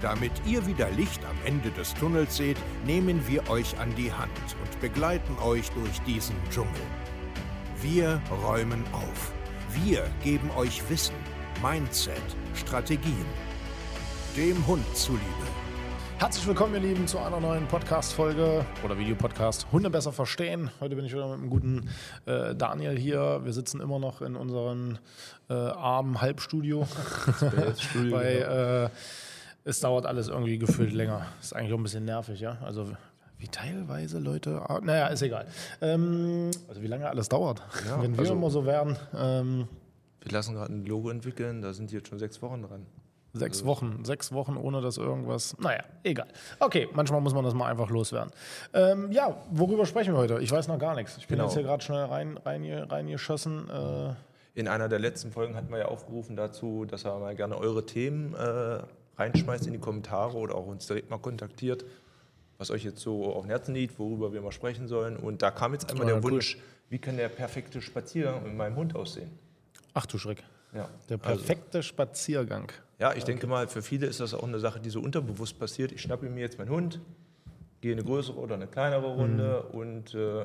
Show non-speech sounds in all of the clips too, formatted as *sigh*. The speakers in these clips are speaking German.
Damit ihr wieder Licht am Ende des Tunnels seht, nehmen wir euch an die Hand und begleiten euch durch diesen Dschungel. Wir räumen auf. Wir geben euch Wissen, Mindset, Strategien. Dem Hund zuliebe. Herzlich willkommen, ihr Lieben, zu einer neuen Podcast-Folge oder Videopodcast Hunde besser verstehen. Heute bin ich wieder mit dem guten äh, Daniel hier. Wir sitzen immer noch in unserem äh, armen Halbstudio. Studio, *laughs* Bei, genau. äh, es dauert alles irgendwie gefühlt länger. Ist eigentlich auch ein bisschen nervig, ja. Also wie teilweise Leute. ar- Naja, ist egal. Ähm, also wie lange alles dauert. Ja, Wenn wir also- immer so wären. Ähm, Wir lassen gerade ein Logo entwickeln, da sind die jetzt schon sechs Wochen dran. Sechs Wochen, sechs Wochen ohne dass irgendwas. Naja, egal. Okay, manchmal muss man das mal einfach loswerden. Ähm, ja, worüber sprechen wir heute? Ich weiß noch gar nichts. Ich bin Genau. jetzt hier gerade schnell rein, rein, reingeschossen. Äh, In einer der letzten Folgen hatten wir ja aufgerufen dazu, dass er mal gerne eure Themen äh, reinschmeißt in die Kommentare oder auch uns direkt mal kontaktiert, was euch jetzt so auf dem Herzen liegt, worüber wir mal sprechen sollen. Und da kam jetzt einmal Ja, der cool. Wunsch, wie kann der perfekte Spaziergang mit meinem Hund aussehen? ach du Schreck. Ja, Der also- perfekte Spaziergang. Ja, ich denke mal, für viele ist das auch eine Sache, die so unterbewusst passiert. Ich schnappe mir jetzt meinen Hund, gehe eine größere oder eine kleinere Runde und äh,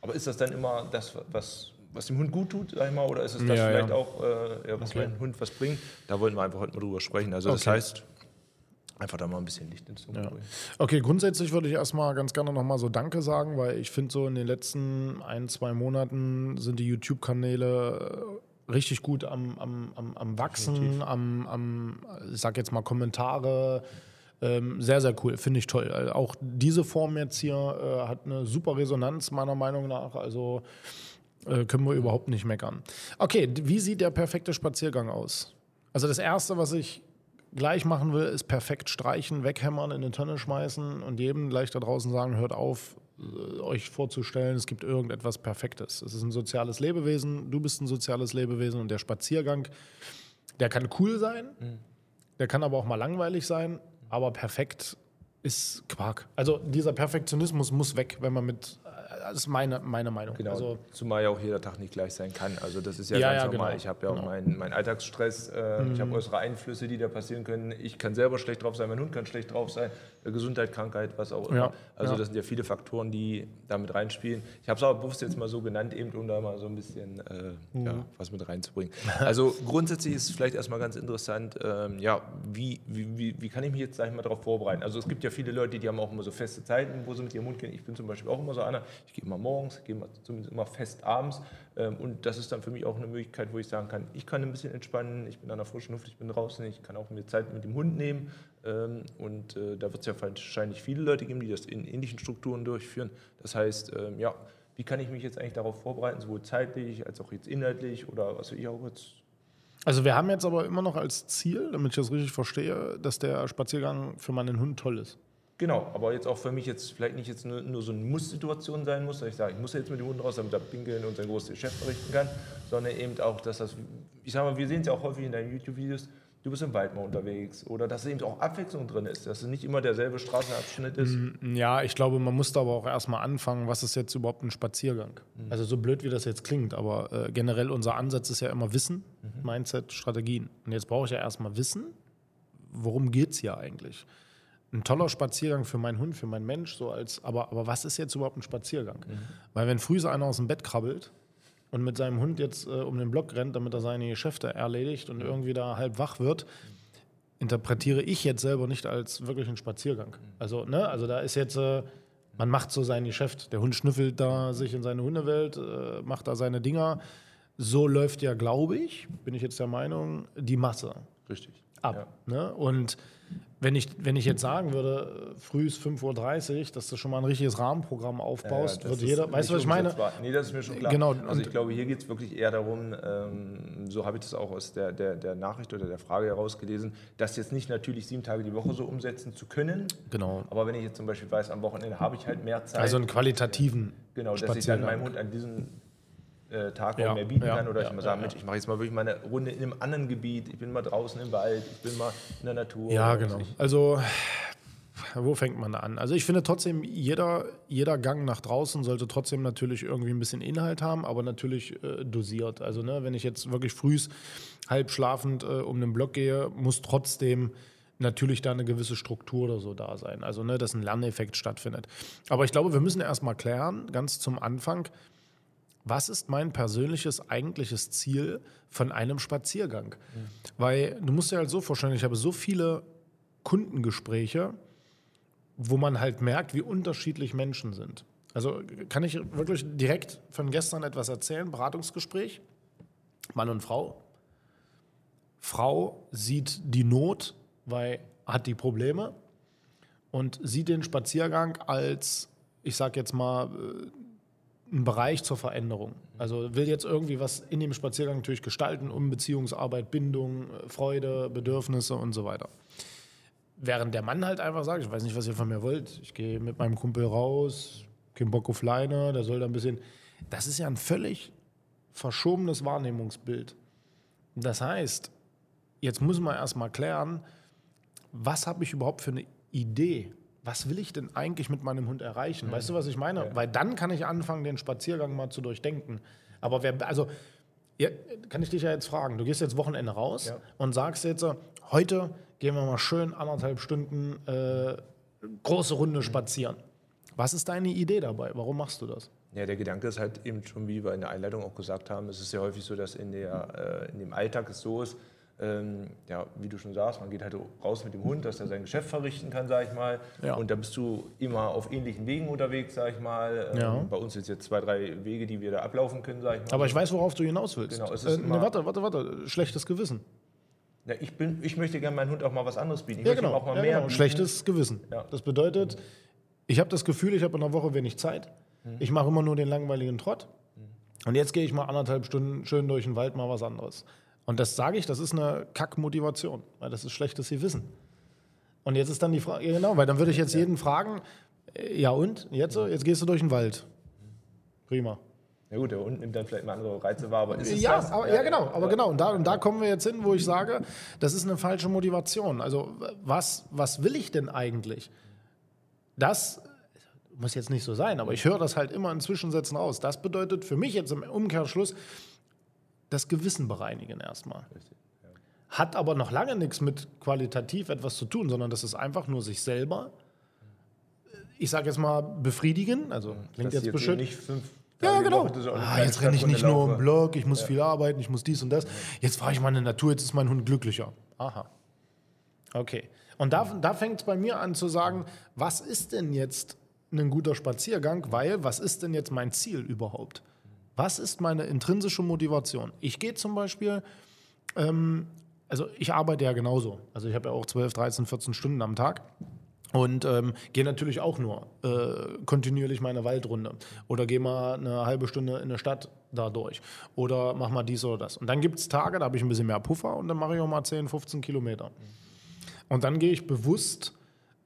aber ist das dann immer das, was, was dem Hund gut tut, sag ich mal, oder ist es das Ja, vielleicht ja. auch, äh, ja, was Okay. meinem Hund was bringt? Da wollten wir einfach heute mal drüber sprechen. Also das Okay. heißt, einfach da mal ein bisschen Licht ins Ja. bringen. Okay, grundsätzlich würde ich erstmal ganz gerne nochmal so Danke sagen, weil ich finde, so in den letzten ein, zwei Monaten sind die YouTube-Kanäle äh, richtig gut am, am, am, am Wachsen, am, am, ich sag jetzt mal Kommentare. Ähm, sehr, sehr cool, finde ich toll. Also auch diese Form jetzt hier äh, hat eine super Resonanz, meiner Meinung nach. Also äh, können wir überhaupt nicht meckern. Okay, wie sieht der perfekte Spaziergang aus? Also das Erste, was ich gleich machen will, ist perfekt streichen, weghämmern, in eine Tonne schmeißen und jedem gleich da draußen sagen, hört auf, äh, euch vorzustellen, es gibt irgendetwas Perfektes. Es ist ein soziales Lebewesen, du bist ein soziales Lebewesen und der Spaziergang, der kann cool sein, der kann aber auch mal langweilig sein, aber perfekt ist Quark. Also dieser Perfektionismus muss weg, wenn man mit, das ist meine, meine Meinung. Genau, Also, zumal ja auch jeder Tag nicht gleich sein kann. Also das ist ja, Ja, ganz ja, normal. genau. Ich habe ja auch Genau. meinen meinen Alltagsstress, äh, ich habe äußere Einflüsse, die da passieren können. Ich kann selber schlecht drauf sein, mein Hund kann schlecht drauf sein, äh, Gesundheit, Krankheit, was auch immer. Ja, Also das sind ja viele Faktoren, die damit reinspielen. Ich habe es aber bewusst jetzt mal so genannt, eben um da mal so ein bisschen äh, Mhm. was mit reinzubringen. Also *laughs* grundsätzlich ist es vielleicht erstmal ganz interessant, ähm, ja, wie, wie, wie, wie kann ich mich jetzt, sag ich mal, darauf vorbereiten? Also es gibt ja viele Leute, die haben auch immer so feste Zeiten, wo sie mit ihrem Hund gehen. Ich bin zum Beispiel auch immer so einer, ich gehe immer morgens, gehe zumindest immer fest abends. Ähm, und das ist dann für mich auch eine Möglichkeit, wo ich sagen kann, ich kann ein bisschen entspannen, ich bin an der frischen Luft, ich bin draußen, ich kann auch mir Zeit mit dem Hund nehmen. Ähm, und äh, da wird es ja wahrscheinlich viele Leute geben, die das in ähnlichen Strukturen durchführen. Das heißt, ähm, ja, wie kann ich mich jetzt eigentlich darauf vorbereiten, sowohl zeitlich als auch jetzt inhaltlich oder was ich auch jetzt also wir haben jetzt aber immer noch als Ziel, damit ich das richtig verstehe, dass der Spaziergang für meinen Hund toll ist. Genau, aber jetzt auch für mich jetzt vielleicht nicht jetzt nur, nur so eine Muss-Situation sein muss, dass ich sage, ich muss jetzt mit dem Hund raus, damit er pinkeln und sein großes Geschäft verrichten kann, sondern eben auch, dass das, ich sage mal, wir sehen es ja auch häufig in deinen YouTube-Videos, du bist im Wald mal unterwegs oder dass eben auch Abwechslung drin ist, dass es nicht immer derselbe Straßenabschnitt ist. Ja, ich glaube, man muss da aber auch erstmal anfangen, was ist jetzt überhaupt ein Spaziergang? Also so blöd, wie das jetzt klingt, aber äh, generell unser Ansatz ist ja immer Wissen, Mindset, Strategien. Und jetzt brauche ich ja erstmal Wissen, worum geht es hier eigentlich? Ein toller Spaziergang für meinen Hund, für meinen Mensch, so als, aber, aber was ist jetzt überhaupt ein Spaziergang? Weil wenn früh so einer aus dem Bett krabbelt und mit seinem Hund jetzt äh, um den Block rennt, damit er seine Geschäfte erledigt und irgendwie da halb wach wird, interpretiere ich jetzt selber nicht als wirklich einen Spaziergang. Also, ne, also da ist jetzt, äh, man macht so sein Geschäft. Der Hund schnüffelt da sich in seine Hundewelt, äh, macht da seine Dinger. So läuft ja, glaube ich, bin ich jetzt der Meinung, die Masse. Richtig. Ab. Ne? Und wenn ich, wenn ich jetzt sagen würde, früh ist 5.30 Uhr, dass du schon mal ein richtiges Rahmenprogramm aufbaust, Ja, wird jeder, weißt du, was ich meine? Nee, das ist mir schon klar. Genau, Also ich glaube, hier geht es wirklich eher darum, ähm, so habe ich das auch aus der, der, der Nachricht oder der Frage herausgelesen, das jetzt nicht natürlich sieben Tage die Woche so umsetzen zu können. Genau. Aber wenn ich jetzt zum Beispiel weiß, am Wochenende habe ich halt mehr Zeit. Also einen qualitativen Genau, dass ich dann meinem Hund an diesem äh, Tag Ja, mehr bieten ja, kann oder ja, ich mal sagen. Mensch, ich mache jetzt mal wirklich mal eine Runde in einem anderen Gebiet, ich bin mal draußen im Wald, ich bin mal in der Natur. Ja, genau. Also, wo fängt man da an? Also, ich finde trotzdem, jeder, jeder Gang nach draußen sollte trotzdem natürlich irgendwie ein bisschen Inhalt haben, aber natürlich äh, dosiert. Also, ne, wenn ich jetzt wirklich frühs halb schlafend äh, um den Block gehe, muss trotzdem natürlich da eine gewisse Struktur oder so da sein. Also, ne, dass ein Lerneffekt stattfindet. Aber ich glaube, wir müssen erst mal klären, ganz zum Anfang, was ist mein persönliches eigentliches Ziel von einem Spaziergang? Weil du musst dir halt so vorstellen, ich habe so viele Kundengespräche, wo man halt merkt, wie unterschiedlich Menschen sind. Also kann ich wirklich direkt von gestern etwas erzählen? Beratungsgespräch, Mann und Frau. Frau sieht die Not, weil hat die Probleme und sieht den Spaziergang als, ich sag jetzt mal, äh, ein Bereich zur Veränderung. Also will jetzt irgendwie was in dem Spaziergang natürlich gestalten, um Beziehungsarbeit, Bindung, Freude, Bedürfnisse und so weiter. Während der Mann halt einfach sagt, ich weiß nicht, was ihr von mir wollt, ich gehe mit meinem Kumpel raus, kein Bock auf Leine, der soll da ein bisschen. Das ist ja ein völlig verschobenes Wahrnehmungsbild. Das heißt, jetzt muss man erstmal klären, was habe ich überhaupt für eine Idee? Was will ich denn eigentlich mit meinem Hund erreichen? Weißt du, was ich meine? Weil dann kann ich anfangen, den Spaziergang mal zu durchdenken. Aber wer, also, ja, kann ich dich ja jetzt fragen. Du gehst jetzt Wochenende raus Ja. und sagst jetzt, heute gehen wir mal schön anderthalb Stunden äh, große Runde spazieren. Was ist deine Idee dabei? Warum machst du das? Ja, der Gedanke ist halt eben schon, wie wir in der Einleitung auch gesagt haben, es ist ja häufig so, dass in, der, äh, in dem Alltag es so ist, ähm, ja, wie du schon sagst, man geht halt raus mit dem Hund, dass er sein Geschäft verrichten kann, sag ich mal. Ja. Und da bist du immer auf ähnlichen Wegen unterwegs, sag ich mal. Ähm, Ja. Bei uns sind es jetzt zwei, drei Wege, die wir da ablaufen können, sag ich mal. Aber ich weiß, worauf du hinaus willst. Genau, es äh, ist nee, immer- warte, warte, warte. Schlechtes Gewissen. ja, ich, bin, ich möchte gerne meinem Hund auch mal was anderes bieten. Ich Ja, genau. auch mal Ja, mehr genau. Schlechtes Gewissen. Ja. Das bedeutet, ich habe das Gefühl, ich habe in der Woche wenig Zeit. Mhm. Ich mache immer nur den langweiligen Trott. Und jetzt gehe ich mal anderthalb Stunden schön durch den Wald mal was anderes. Und das sage ich, das ist eine Kackmotivation, weil das ist schlechtes Gewissen. Und jetzt ist dann die Frage, ja, genau, weil dann würde ich jetzt jeden fragen, äh, ja und? Jetzt? Jetzt gehst du durch den Wald. Prima. Ja gut, der Hund nimmt dann vielleicht mal andere Reize wahr, aber ist es Ja, das? aber, ja, genau, aber genau. Und da, und da kommen wir jetzt hin, wo ich sage, das ist eine falsche Motivation. Also was, was will ich denn eigentlich? Das muss jetzt nicht so sein, aber ich höre das halt immer in Zwischensätzen raus. Das bedeutet für mich jetzt im Umkehrschluss das Gewissen bereinigen erstmal. Hat aber noch lange nichts mit qualitativ etwas zu tun, sondern das ist einfach nur sich selber, ich sage jetzt mal, befriedigen. Also klingt Dass jetzt fünf Ja, genau. Ah, jetzt renne ich nicht nur im. Block, ich muss viel arbeiten, ich muss dies und das. Jetzt fahre ich mal in die Natur, jetzt ist mein Hund glücklicher. Aha. Okay. Und da, da fängt es bei mir an zu sagen, was ist denn jetzt ein guter Spaziergang? Weil, was ist denn jetzt mein Ziel überhaupt? Was ist meine intrinsische Motivation? Ich gehe zum Beispiel, ähm, also ich arbeite ja genauso. Also ich habe ja auch 12, 13, 14 Stunden am Tag. Und ähm, gehe natürlich auch nur äh, kontinuierlich meine Waldrunde. Oder gehe mal eine halbe Stunde in der Stadt da durch. Oder mach mal dies oder das. Und dann gibt es Tage, da habe ich ein bisschen mehr Puffer und dann mache ich auch mal 10, 15 Kilometer. Und dann gehe ich bewusst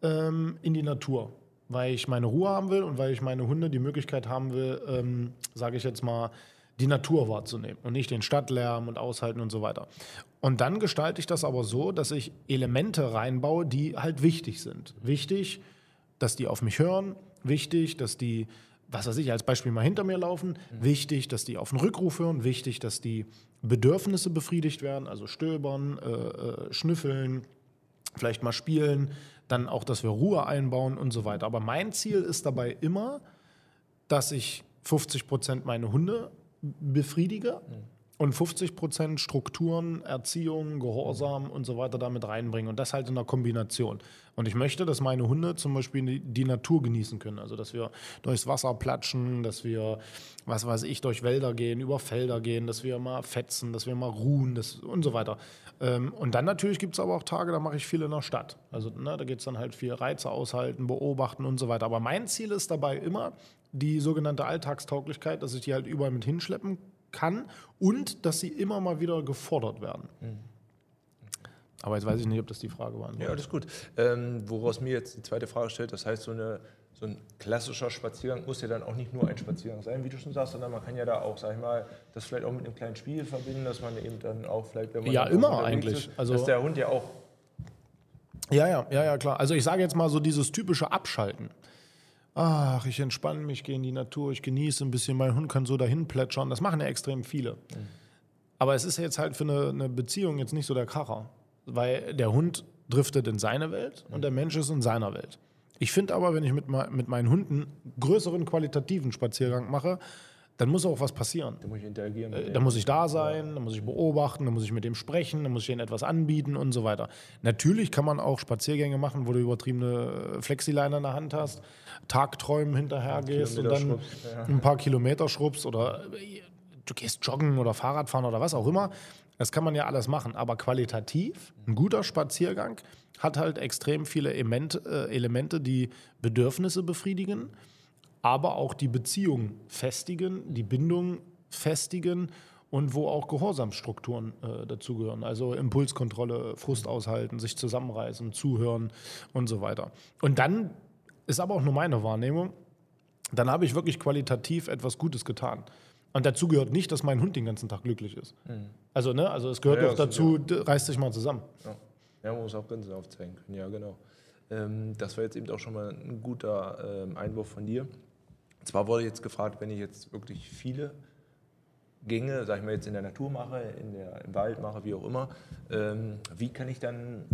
ähm, in die Natur, weil ich meine Ruhe haben will und weil ich meine Hunde die Möglichkeit haben will, ähm, sage ich jetzt mal, die Natur wahrzunehmen und nicht den Stadtlärm und aushalten und so weiter. Und dann gestalte ich das aber so, dass ich Elemente reinbaue, die halt wichtig sind. Wichtig, dass die auf mich hören, wichtig, dass die, was weiß ich, als Beispiel mal hinter mir laufen, wichtig, dass die auf den Rückruf hören, wichtig, dass die Bedürfnisse befriedigt werden, also stöbern, äh, äh, schnüffeln, vielleicht mal spielen, dann auch, dass wir Ruhe einbauen und so weiter. Aber mein Ziel ist dabei immer, dass ich 50 Prozent meine Hunde befriedige und 50 Prozent Strukturen, Erziehung, Gehorsam und so weiter damit reinbringen. Und das halt in der Kombination. Und ich möchte, dass meine Hunde zum Beispiel die Natur genießen können. Also, dass wir durchs Wasser platschen, dass wir, was weiß ich, durch Wälder gehen, über Felder gehen, dass wir mal fetzen, dass wir mal ruhen das, und so weiter. Ähm, und dann natürlich gibt es aber auch Tage, da mache ich viel in der Stadt. Also, ne, da geht es dann halt viel Reize aushalten, beobachten und so weiter. Aber mein Ziel ist dabei immer die sogenannte Alltagstauglichkeit, dass ich die halt überall mit hinschleppen kann kann und dass sie immer mal wieder gefordert werden. Mhm. Aber jetzt weiß ich nicht, ob das die Frage war. Ja, alles gut. Ähm, woraus mir jetzt die zweite Frage stellt, das heißt, so, eine, so ein klassischer Spaziergang muss ja dann auch nicht nur ein Spaziergang sein, wie du schon sagst, sondern man kann ja da auch, sag ich mal, das vielleicht auch mit einem kleinen Spiel verbinden, dass man eben dann auch vielleicht, wenn man. Ja, immer eigentlich. Ist, also, dass der Hund ja auch. Ja, ja, ja, ja, klar. Also ich sage jetzt mal so dieses typische Abschalten ach, ich entspanne mich, gehe in die Natur, ich genieße ein bisschen, mein Hund kann so dahin plätschern. Das machen ja extrem viele. Mhm. Aber es ist jetzt halt für eine, eine, Beziehung jetzt nicht so der Kracher, weil der Hund driftet in seine Welt und der Mensch ist in seiner Welt. Ich finde aber, wenn ich mit, mit meinen Hunden größeren qualitativen Spaziergang mache, dann muss auch was passieren. Da muss ich interagieren. Äh, da muss ich da sein, da muss ich beobachten, da muss ich mit dem sprechen, da muss ich ihnen etwas anbieten und so weiter. Natürlich kann man auch Spaziergänge machen, wo du übertriebene Flexileine in der Hand hast, Tagträumen hinterher gehst und dann ja. ein paar Kilometer schrubbst oder du gehst joggen oder Fahrradfahren oder was auch immer. Das kann man ja alles machen. Aber qualitativ, ein guter Spaziergang hat halt extrem viele Elemente, äh, Elemente die Bedürfnisse befriedigen aber auch die Beziehung festigen, die Bindung festigen und wo auch Gehorsamsstrukturen äh, dazugehören. Also Impulskontrolle, Frust aushalten, sich zusammenreißen, zuhören und so weiter. Und dann ist aber auch nur meine Wahrnehmung, dann habe ich wirklich qualitativ etwas Gutes getan. Und dazu gehört nicht, dass mein Hund den ganzen Tag glücklich ist. Mhm. Also, ne, also es gehört ja, auch dazu, ja. reißt sich mal zusammen. Ja. ja, man muss auch Grenzen aufzeigen können, ja, genau. Ähm, das war jetzt eben auch schon mal ein guter ähm, Einwurf von dir. Zwar wurde jetzt gefragt, wenn ich jetzt wirklich viele Gänge, sag ich mal, jetzt in der Natur mache, in der, im Wald mache, wie auch immer, ähm, wie kann ich dann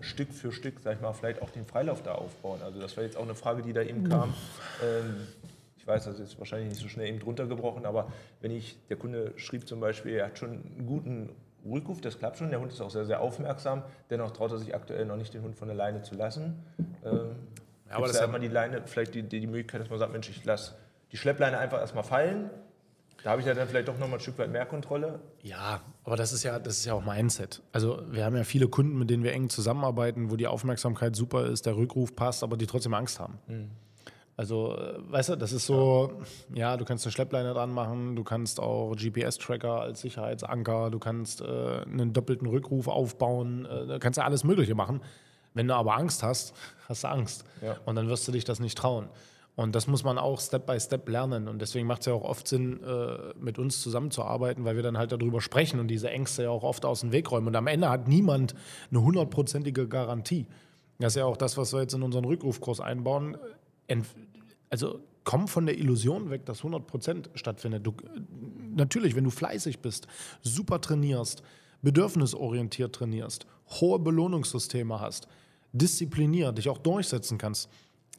Stück für Stück, sag ich mal, vielleicht auch den Freilauf da aufbauen? Also das war jetzt auch eine Frage, die da eben kam. Ähm, ich weiß, das ist wahrscheinlich nicht so schnell eben drunter gebrochen, aber wenn ich, der Kunde schrieb zum Beispiel, er hat schon einen guten Rückruf, das klappt schon, der Hund ist auch sehr, sehr aufmerksam, dennoch traut er sich aktuell noch nicht, den Hund von der Leine zu lassen. Ähm, ja, aber das ja immer die Leine, vielleicht die, die, die Möglichkeit, dass man sagt, Mensch, ich lasse die Schleppleine einfach erstmal fallen. Da habe ich ja dann vielleicht doch noch mal ein Stück weit mehr Kontrolle. Ja, aber das ist ja, das ist ja auch Mindset. Also wir haben ja viele Kunden, mit denen wir eng zusammenarbeiten, wo die Aufmerksamkeit super ist, der Rückruf passt, aber die trotzdem Angst haben. Mhm. Also, äh, weißt du, das ist so, ja. ja, du kannst eine Schleppleine dran machen, du kannst auch GPS-Tracker als Sicherheitsanker, du kannst äh, einen doppelten Rückruf aufbauen, äh, du kannst ja alles Mögliche machen. Wenn du aber Angst hast, *laughs* hast du Angst. Ja. Und dann wirst du dich das nicht trauen. Und das muss man auch Step by Step lernen. Und deswegen macht es ja auch oft Sinn, äh, mit uns zusammenzuarbeiten, weil wir dann halt darüber sprechen und diese Ängste ja auch oft aus dem Weg räumen. Und am Ende hat niemand eine hundertprozentige Garantie. Das ist ja auch das, was wir jetzt in unseren Rückrufkurs einbauen. Also komm von der Illusion weg, dass 100 Prozent stattfindet. Du, natürlich, wenn du fleißig bist, super trainierst, bedürfnisorientiert trainierst, hohe Belohnungssysteme hast, diszipliniert, dich auch durchsetzen kannst,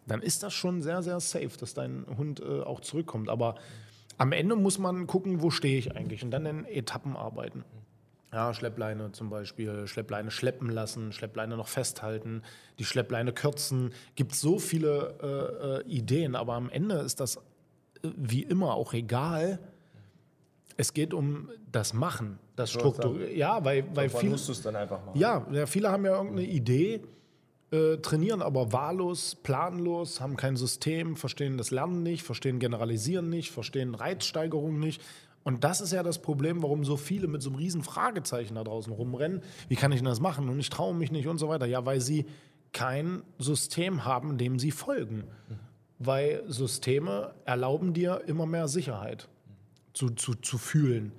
dann ist das schon sehr, sehr safe, dass dein Hund äh, auch zurückkommt. Aber am Ende muss man gucken, wo stehe ich eigentlich und dann in Etappen arbeiten. Ja, Schleppleine zum Beispiel, Schleppleine schleppen lassen, Schleppleine noch festhalten, die Schleppleine kürzen. Gibt so viele äh, äh, Ideen, aber am Ende ist das äh, wie immer auch egal. Es geht um das Machen, das Struktur. Ja, weil, weil viele. musst du es dann einfach machen. Ja, ja, viele haben ja irgendeine Idee äh, trainieren aber wahllos, planlos, haben kein System, verstehen das Lernen nicht, verstehen Generalisieren nicht, verstehen Reizsteigerung nicht. Und das ist ja das Problem, warum so viele mit so einem riesen Fragezeichen da draußen rumrennen. Wie kann ich denn das machen? Und ich traue mich nicht und so weiter. Ja, weil sie kein System haben, dem sie folgen. Weil Systeme erlauben dir immer mehr Sicherheit zu, zu, zu fühlen.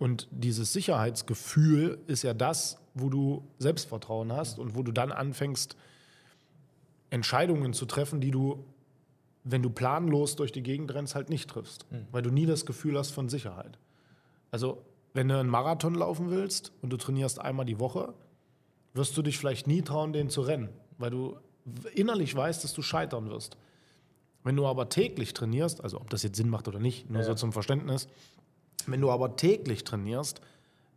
Und dieses Sicherheitsgefühl ist ja das, wo du Selbstvertrauen hast und wo du dann anfängst, Entscheidungen zu treffen, die du, wenn du planlos durch die Gegend rennst, halt nicht triffst. Mhm. Weil du nie das Gefühl hast von Sicherheit. Also, wenn du einen Marathon laufen willst und du trainierst einmal die Woche, wirst du dich vielleicht nie trauen, den zu rennen, weil du innerlich weißt, dass du scheitern wirst. Wenn du aber täglich trainierst, also ob das jetzt Sinn macht oder nicht, nur ja. so zum Verständnis, Wenn du aber täglich trainierst,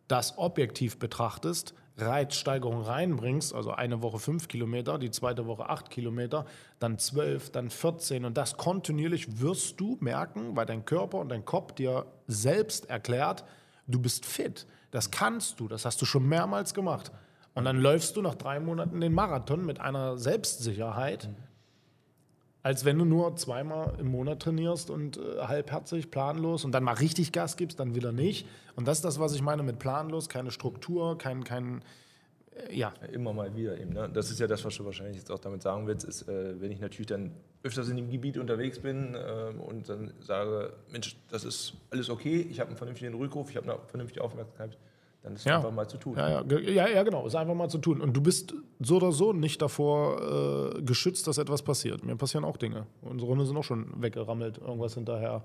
das objektiv betrachtest, Reizsteigerung reinbringst, also eine Woche fünf Kilometer, die zweite Woche acht Kilometer, dann zwölf, dann 14 und das kontinuierlich wirst du merken, weil dein Körper und dein Kopf dir selbst erklärt, du bist fit. Das kannst du, das hast du schon mehrmals gemacht. Und dann läufst du nach drei Monaten den Marathon mit einer Selbstsicherheit, als wenn du nur zweimal im Monat trainierst und äh, halbherzig, planlos und dann mal richtig Gas gibst, dann wieder nicht. Und das ist das, was ich meine mit planlos, keine Struktur, kein, kein äh, ja. Immer mal wieder eben. Ne? Das ist ja das, was du wahrscheinlich jetzt auch damit sagen willst, ist, äh, wenn ich natürlich dann öfters in dem Gebiet unterwegs bin äh, und dann sage, Mensch, das ist alles okay, ich habe einen vernünftigen Rückruf, ich habe eine vernünftige Aufmerksamkeit, dann ist Ja. einfach mal zu tun. Ja, ja, ja, ja, genau. Ist einfach mal zu tun. Und du bist so oder so nicht davor äh, geschützt, dass etwas passiert. Mir passieren auch Dinge. Unsere Hunde sind auch schon weggerammelt, irgendwas hinterher.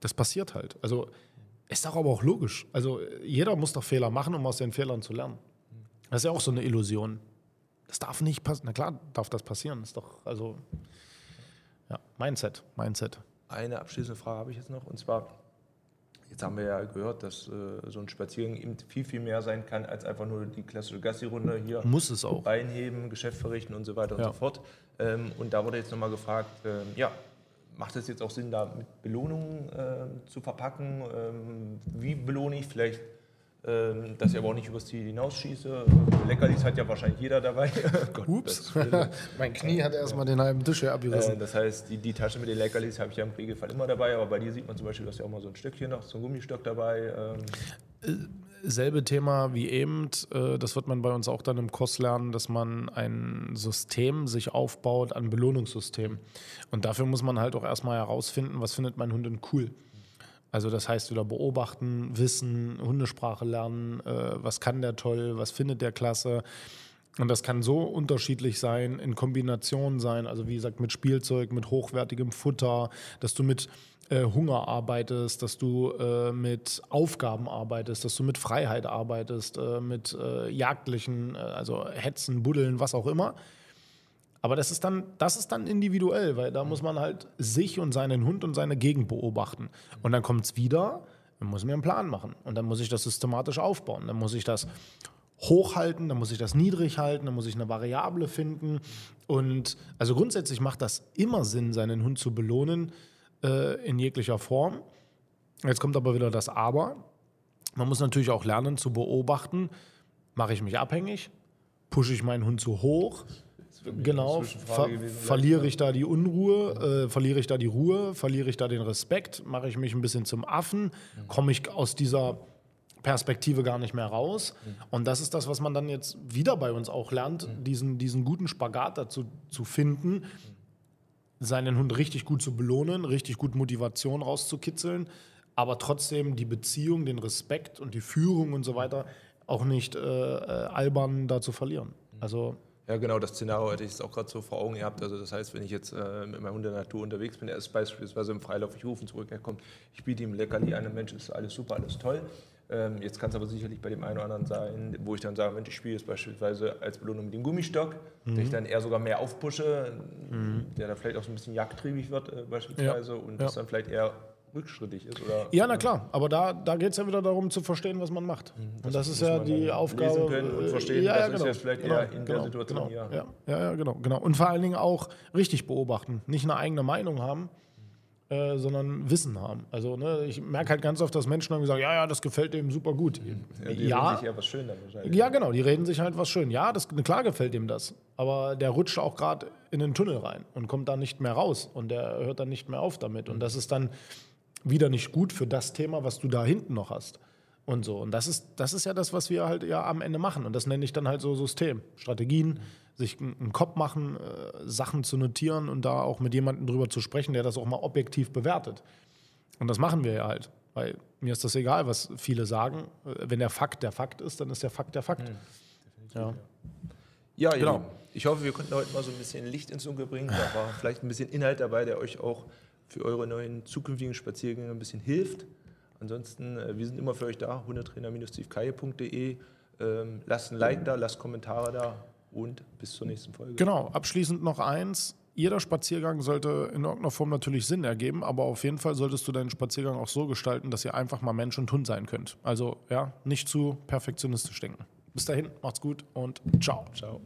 Das passiert halt. Also ist doch aber auch logisch. Also jeder muss doch Fehler machen, um aus den Fehlern zu lernen. Das ist ja auch so eine Illusion. Das darf nicht passieren. Na klar, darf das passieren. Ist doch, also, ja, Mindset, Mindset. Eine abschließende Frage habe ich jetzt noch und zwar, jetzt haben wir ja gehört, dass äh, so ein Spaziergang eben viel, viel mehr sein kann als einfach nur die klassische Gassi-Runde hier. Muss es auch. Bein heben, Geschäft verrichten und so weiter und Ja. so fort. Ähm, und da wurde jetzt nochmal gefragt, ähm, ja, macht es jetzt auch Sinn, da mit Belohnungen ähm, zu verpacken? Ähm, wie belohne ich vielleicht, dass ich aber auch nicht übers Ziel hinausschieße? Leckerlis hat ja wahrscheinlich jeder dabei. *laughs* Gott, Ups. *laughs* mein Knie hat erstmal den halben Tisch hier abgerissen. Äh, das heißt, die, die Tasche mit den Leckerlis habe ich ja im Regelfall immer dabei, aber bei dir sieht man zum Beispiel, du hast ja auch mal so ein Stückchen noch, so ein Gummistock dabei. Ähm, selbe Thema wie eben. äh, Das wird man bei uns auch dann im Kurs lernen, dass man ein System sich aufbaut, ein Belohnungssystem. Und dafür muss man halt auch erstmal herausfinden, was findet mein Hund denn cool. Also das heißt wieder beobachten, wissen, Hundesprache lernen, äh, was kann der toll, was findet der klasse. Und das kann so unterschiedlich sein, in Kombination sein, also wie gesagt mit Spielzeug, mit hochwertigem Futter, dass du mit äh, Hunger arbeitest, dass du äh, mit Aufgaben arbeitest, dass du mit Freiheit arbeitest, äh, mit äh, jagdlichen, äh, also Hetzen, Buddeln, was auch immer. Aber das ist dann, das ist dann individuell, weil da muss man halt sich und seinen Hund und seine Gegend beobachten. Und dann kommt es wieder, dann muss ich mir einen Plan machen. Und dann muss ich das systematisch aufbauen. Dann muss ich das hochhalten, dann muss ich das niedrig halten, dann muss ich eine Variable finden. Und also grundsätzlich macht das immer Sinn, seinen Hund zu belohnen äh, in jeglicher Form. Jetzt kommt aber wieder das Aber. Man muss natürlich auch lernen zu beobachten, mache ich mich abhängig, pushe ich meinen Hund zu hoch, genau, ver gewesen verliere ich da die Unruhe, äh, verliere ich da die Ruhe, verliere ich da den Respekt, mache ich mich ein bisschen zum Affen, komme ich aus dieser Perspektive gar nicht mehr raus. Und das ist das, was man dann jetzt wieder bei uns auch lernt, diesen, diesen guten Spagat dazu zu finden, seinen Hund richtig gut zu belohnen, richtig gut Motivation rauszukitzeln, aber trotzdem die Beziehung, den Respekt und die Führung und so weiter auch nicht äh, äh, albern da zu verlieren. Also Ja, genau, das Szenario hätte ich jetzt auch gerade so vor Augen gehabt. Also das heißt, wenn ich jetzt äh, mit meinem Hund in der Natur unterwegs bin, er ist beispielsweise im Freilauf, ich rufe ihn zurück, er kommt, ich biete ihm Leckerli an, Mensch, ist alles super, alles toll. Ähm, jetzt kann es aber sicherlich bei dem einen oder anderen sein, wo ich dann sage, Mensch, ich spiele jetzt beispielsweise als Belohnung mit dem Gummistock, Mhm. der ich dann eher sogar mehr aufpushe, der dann vielleicht auch so ein bisschen jagdtriebig wird äh, beispielsweise und das Ja. dann vielleicht eher rückschrittig ist. Oder ja, na klar, aber da, da geht es ja wieder darum zu verstehen, was man macht. und das ist ja die Aufgabe. lesen können und verstehen, ja, ja, ist genau, jetzt vielleicht genau, eher in der genau, Situation genau, hier. Ja, ja, ja, genau, genau. Und vor allen Dingen auch richtig beobachten, nicht eine eigene Meinung haben. Äh, sondern Wissen haben. Also ne, ich merke halt ganz oft, dass Menschen dann sagen, ja, ja, das gefällt dem super gut. Ja, die ja, reden sich eher was schön dann wahrscheinlich. Ja, genau, die reden sich halt was schön. Ja, das, klar gefällt ihm das. Aber der rutscht auch gerade in den Tunnel rein und kommt da nicht mehr raus. Und der hört dann nicht mehr auf damit. Und das ist dann wieder nicht gut für das Thema, was du da hinten noch hast. Und so. Und das ist, das ist ja das, was wir halt ja am Ende machen. Und das nenne ich dann halt so System. Strategien, sich einen Kopf machen, äh, Sachen zu notieren und da auch mit jemandem drüber zu sprechen, der das auch mal objektiv bewertet. Und das machen wir ja halt. Weil mir ist das egal, was viele sagen. Äh, Wenn der Fakt der Fakt ist, dann ist der Fakt der Fakt. ja. Ja, Genau. genau. Ich hoffe, wir konnten heute mal so ein bisschen Licht ins Dunkel bringen. Da war vielleicht ein bisschen Inhalt dabei, der euch auch für eure neuen zukünftigen Spaziergänge ein bisschen hilft. Ansonsten, äh, wir sind immer für euch da, hundetrainer-stevekaye.de. Ähm, lasst ein Like da, lasst Kommentare da und bis zur nächsten Folge. Genau, abschließend noch eins. jeder Spaziergang sollte in irgendeiner Form natürlich Sinn ergeben, aber auf jeden Fall solltest du deinen Spaziergang auch so gestalten, dass ihr einfach mal Mensch und Hund sein könnt. Also ja, nicht zu perfektionistisch denken. Bis dahin, macht's gut und ciao. Ciao.